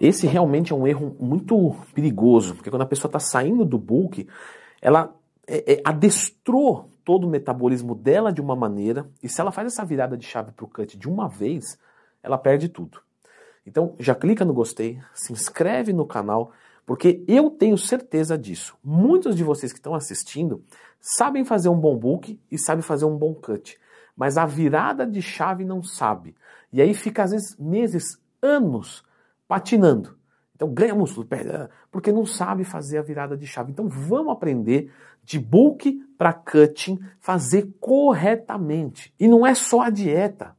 Esse realmente é um erro muito perigoso, porque quando a pessoa está saindo do bulk, ela é, é, adestrou todo o metabolismo dela de uma maneira, e se ela faz essa virada de chave para o cut de uma vez, ela perde tudo. Então já clica no gostei, se inscreve no canal, porque eu tenho certeza disso. Muitos de vocês que estão assistindo sabem fazer um bom book e sabem fazer um bom cut, mas a virada de chave não sabe. E aí fica às vezes meses, anos patinando. Então ganha músculo, porque não sabe fazer a virada de chave. Então vamos aprender de bulk para cutting, fazer corretamente. E não é só a dieta.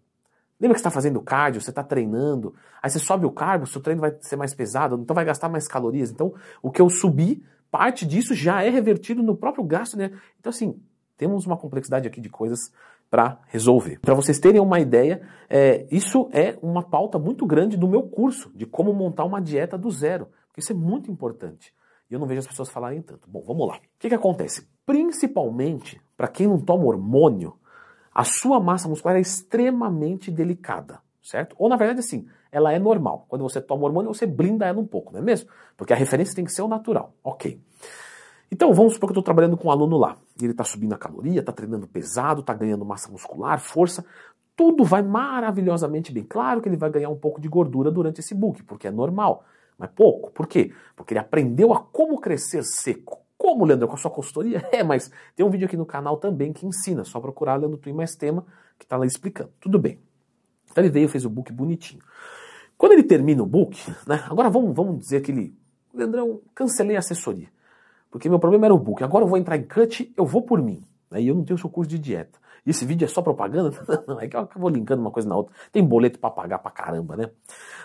Lembra que você está fazendo cardio, você está treinando, aí você sobe o carbo, seu treino vai ser mais pesado, então vai gastar mais calorias. Então, o que eu subi, parte disso já é revertido no próprio gasto, né? Então, assim, temos uma complexidade aqui de coisas para resolver. Para vocês terem uma ideia, é, isso é uma pauta muito grande do meu curso, de como montar uma dieta do zero. Porque isso é muito importante. E eu não vejo as pessoas falarem tanto. Bom, vamos lá. O que, que acontece? Principalmente para quem não toma hormônio, a sua massa muscular é extremamente delicada, certo? Ou na verdade, assim, ela é normal. Quando você toma hormônio, você blinda ela um pouco, não é mesmo? Porque a referência tem que ser o natural. Ok. Então, vamos supor que eu estou trabalhando com um aluno lá. Ele está subindo a caloria, está treinando pesado, está ganhando massa muscular, força. Tudo vai maravilhosamente bem. Claro que ele vai ganhar um pouco de gordura durante esse book, porque é normal. Mas pouco. Por quê? Porque ele aprendeu a como crescer seco. Como, Leandro? Com a sua consultoria? É, mas tem um vídeo aqui no canal também que ensina. Só procurar Leandro Twin mais tema, que está lá explicando. Tudo bem. Então ele veio, fez o book bonitinho. Quando ele termina o book, né? Agora vamos, vamos dizer que ele. Leandrão, cancelei a assessoria. Porque meu problema era o book. Agora eu vou entrar em cut, eu vou por mim. Né? E eu não tenho seu curso de dieta. E esse vídeo é só propaganda? Não, é que eu vou linkando uma coisa na outra. Tem boleto para pagar pra caramba, né?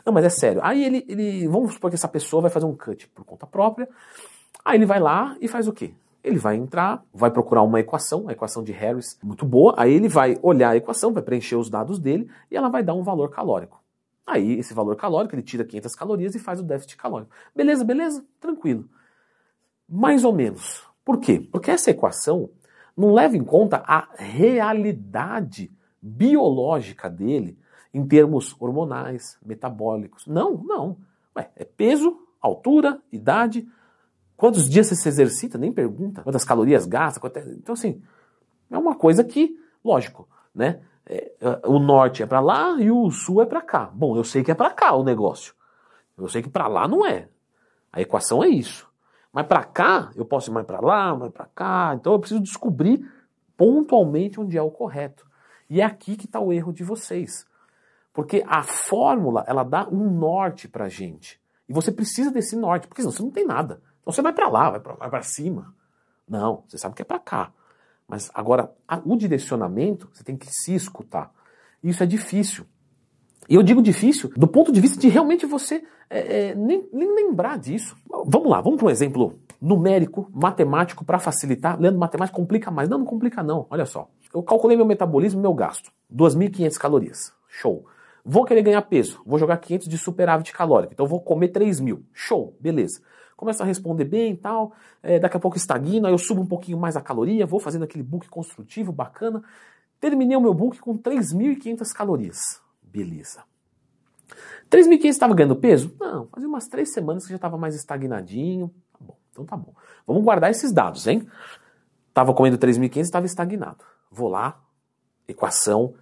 Não, mas é sério. Aí ele, ele. Vamos supor que essa pessoa vai fazer um cut por conta própria. Aí ele vai lá e faz o quê? Ele vai entrar, vai procurar uma equação, a equação de Harris, muito boa. Aí ele vai olhar a equação, vai preencher os dados dele e ela vai dar um valor calórico. Aí, esse valor calórico, ele tira 500 calorias e faz o déficit calórico. Beleza, beleza? Tranquilo. Mais ou menos. Por quê? Porque essa equação não leva em conta a realidade biológica dele em termos hormonais, metabólicos. Não, não. Ué, é peso, altura, idade, quantos dias você se exercita, nem pergunta, quantas calorias gasta. Então, assim, é uma coisa que, lógico, né? É, o norte é para lá e o sul é para cá. Bom, eu sei que é para cá o negócio. Eu sei que para lá não é. A equação é isso. Mas para cá, eu posso ir mais para lá, mais para cá. Então eu preciso descobrir pontualmente onde é o correto. E é aqui que está o erro de vocês. Porque a fórmula, ela dá um norte para gente. E você precisa desse norte, porque senão você não tem nada. Então você vai para lá, vai para cima. Não, você sabe que é para cá. Mas agora, a, o direcionamento, você tem que se escutar. Isso é difícil. E eu digo difícil do ponto de vista de realmente você é, é, nem, nem, lembrar disso. Vamos lá, vamos para um exemplo numérico, matemático, para facilitar. Leandro, matemática complica mais. Não, não complica não. Olha só. Eu calculei meu metabolismo meu gasto. 2.500 calorias. Show. Vou querer ganhar peso. Vou jogar 500 de superávit calórico. Então vou comer 3.000. Show. Beleza. Começa a responder bem e tal. É, daqui a pouco estagna. Aí eu subo um pouquinho mais a caloria. Vou fazendo aquele book construtivo bacana. Terminei o meu book com 3.500 calorias. Beleza. 3.500 estava ganhando peso? Não, fazia umas três semanas que já estava mais estagnadinho. Tá bom, então tá bom. Vamos guardar esses dados, hein? Estava comendo 3.500 e estava estagnado. Vou lá, equação,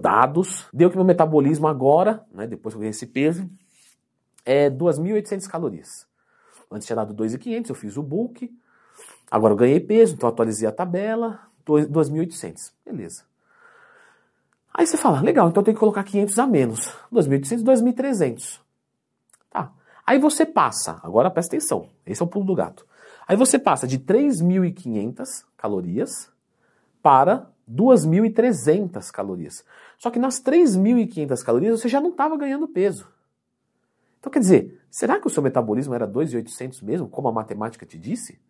dados. Deu que meu metabolismo agora, né, depois que eu ganhei esse peso, é 2.800 calorias. Antes tinha dado 2.500, eu fiz o book. Agora eu ganhei peso, então atualizei a tabela, 2.800. Beleza. Aí você fala, legal, então eu tenho que colocar 500 a menos. 2.800, 2.300. Tá. Aí você passa, agora presta atenção, esse é o pulo do gato. Aí você passa de 3.500 calorias para 2.300 calorias. Só que nas 3.500 calorias você já não estava ganhando peso. Então quer dizer, será que o seu metabolismo era 2.800 mesmo, como a matemática te disse?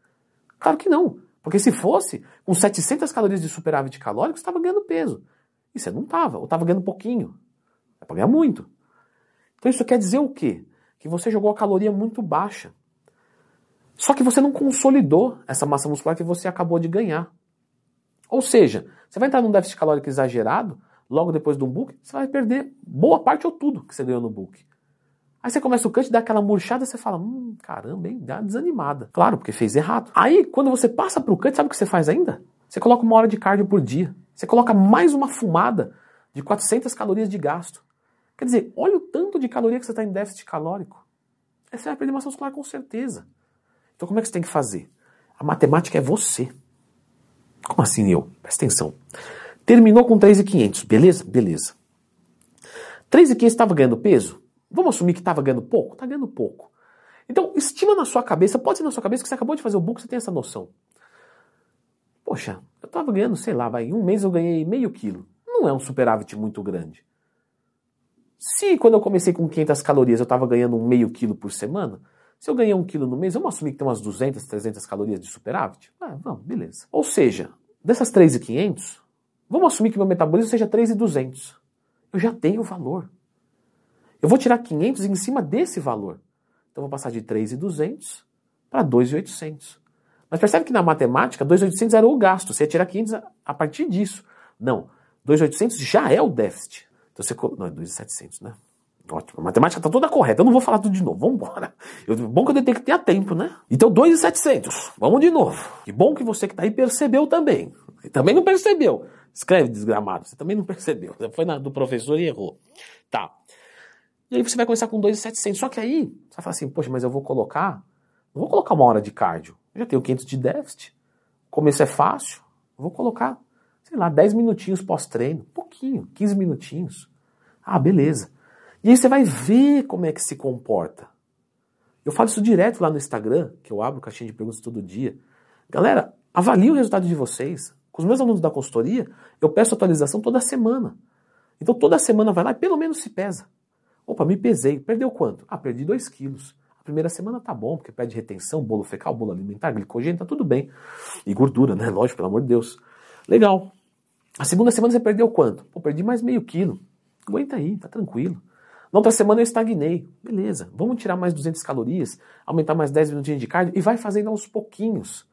Claro que não. Porque se fosse, com 700 calorias de superávit calórico, você estava ganhando peso. E você não estava, ou estava ganhando pouquinho. É para ganhar muito. Então isso quer dizer o quê? Que você jogou a caloria muito baixa. Só que você não consolidou essa massa muscular que você acabou de ganhar. Ou seja, você vai entrar num déficit calórico exagerado, logo depois do book, você vai perder boa parte ou tudo que você ganhou no book. Aí você começa o cut, dá aquela murchada, você fala, hum, caramba, hein, dá desanimada. Claro, porque fez errado. Aí, quando você passa pro cut, sabe o que você faz ainda? Você coloca uma hora de cardio por dia. Você coloca mais uma fumada de 400 calorias de gasto. Quer dizer, olha o tanto de caloria que você está em déficit calórico. É a perder massa muscular com certeza. Então como é que você tem que fazer? A matemática é você. Como assim eu? Presta atenção. Terminou com 3,500, beleza? Beleza. 3,500 estava ganhando peso? Vamos assumir que estava ganhando pouco? Está ganhando pouco. Então, estima na sua cabeça, pode ser na sua cabeça que você acabou de fazer o book, você tem essa noção. Poxa, eu estava ganhando, sei lá, vai, em um mês eu ganhei meio quilo. Não é um superávit muito grande. Se quando eu comecei com 500 calorias eu estava ganhando um meio quilo por semana, se eu ganhar um quilo no mês, vamos assumir que tem umas 200, 300 calorias de superávit? Ah, vamos, beleza. Ou seja, dessas 3,500, vamos assumir que meu metabolismo seja 3,200. Eu já tenho o valor. Eu vou tirar 500 em cima desse valor. Então vou passar de 3,200 para 2,800. Mas percebe que na matemática, 2,800 era o gasto. Você ia tirar 500 a partir disso. Não. 2,800 já é o déficit. Então você. Não, é 2,700, né? Ótimo. A matemática está toda correta. Eu não vou falar tudo de novo. Vamos embora. Bom que eu que ter tempo, né? Então, 2,700. Vamos de novo. Que bom que você que está aí percebeu também. também não percebeu. Escreve, desgramado. Você também não percebeu. Você foi na, do professor e errou. Tá. E aí você vai começar com 2,700. Só que aí, você vai falar assim, poxa, mas eu vou colocar... Não vou colocar uma hora de cardio. Eu já tenho 500 de déficit. O começo é fácil. Vou colocar, sei lá, 10 minutinhos pós-treino. Pouquinho, 15 minutinhos. Ah, beleza. E aí você vai ver como é que se comporta. Eu falo isso direto lá no Instagram, que eu abro caixinha de perguntas todo dia. Galera, avalie o resultado de vocês. Com os meus alunos da consultoria, eu peço atualização toda semana. Então toda semana vai lá e pelo menos se pesa. Opa, me pesei. Perdeu quanto? Ah, perdi 2 quilos. A primeira semana tá bom, porque pede retenção, bolo fecal, bolo alimentar, glicogênio, tá tudo bem. E gordura, né? Lógico, pelo amor de Deus. Legal. A segunda semana você perdeu quanto? Pô, perdi mais meio quilo. Aguenta aí, tá tranquilo. Na outra semana eu estagnei. Beleza, vamos tirar mais 200 calorias, aumentar mais 10 minutinhos de cardio e vai fazendo aos pouquinhos.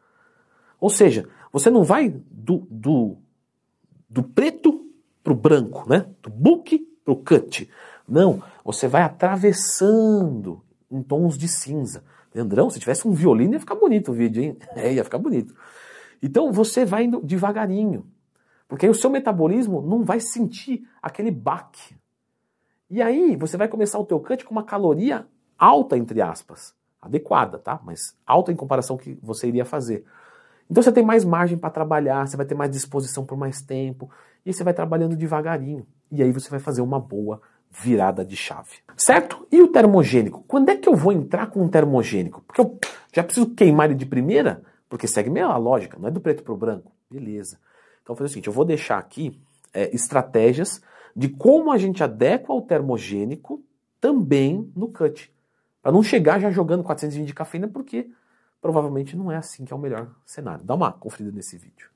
Ou seja, você não vai do, do, do preto pro branco, né? Do book pro cut. Não, você vai atravessando em tons de cinza. Leandrão, se tivesse um violino ia ficar bonito o vídeo, hein? É, ia ficar bonito. Então você vai indo devagarinho. Porque aí o seu metabolismo não vai sentir aquele baque. E aí você vai começar o teu cut com uma caloria alta, entre aspas. Adequada, tá? Mas alta em comparação ao que você iria fazer. Então você tem mais margem para trabalhar, você vai ter mais disposição por mais tempo, e você vai trabalhando devagarinho. E aí você vai fazer uma boa virada de chave. Certo? E o termogênico? Quando é que eu vou entrar com um termogênico? Porque eu já preciso queimar ele de primeira, porque segue meio a lógica, não é do preto para o branco. Beleza. Então vou fazer o seguinte, eu vou deixar aqui é, estratégias de como a gente adequa o termogênico também no cut. Para não chegar já jogando 420 de cafeína, porque provavelmente não é assim que é o melhor cenário. Dá uma conferida nesse vídeo.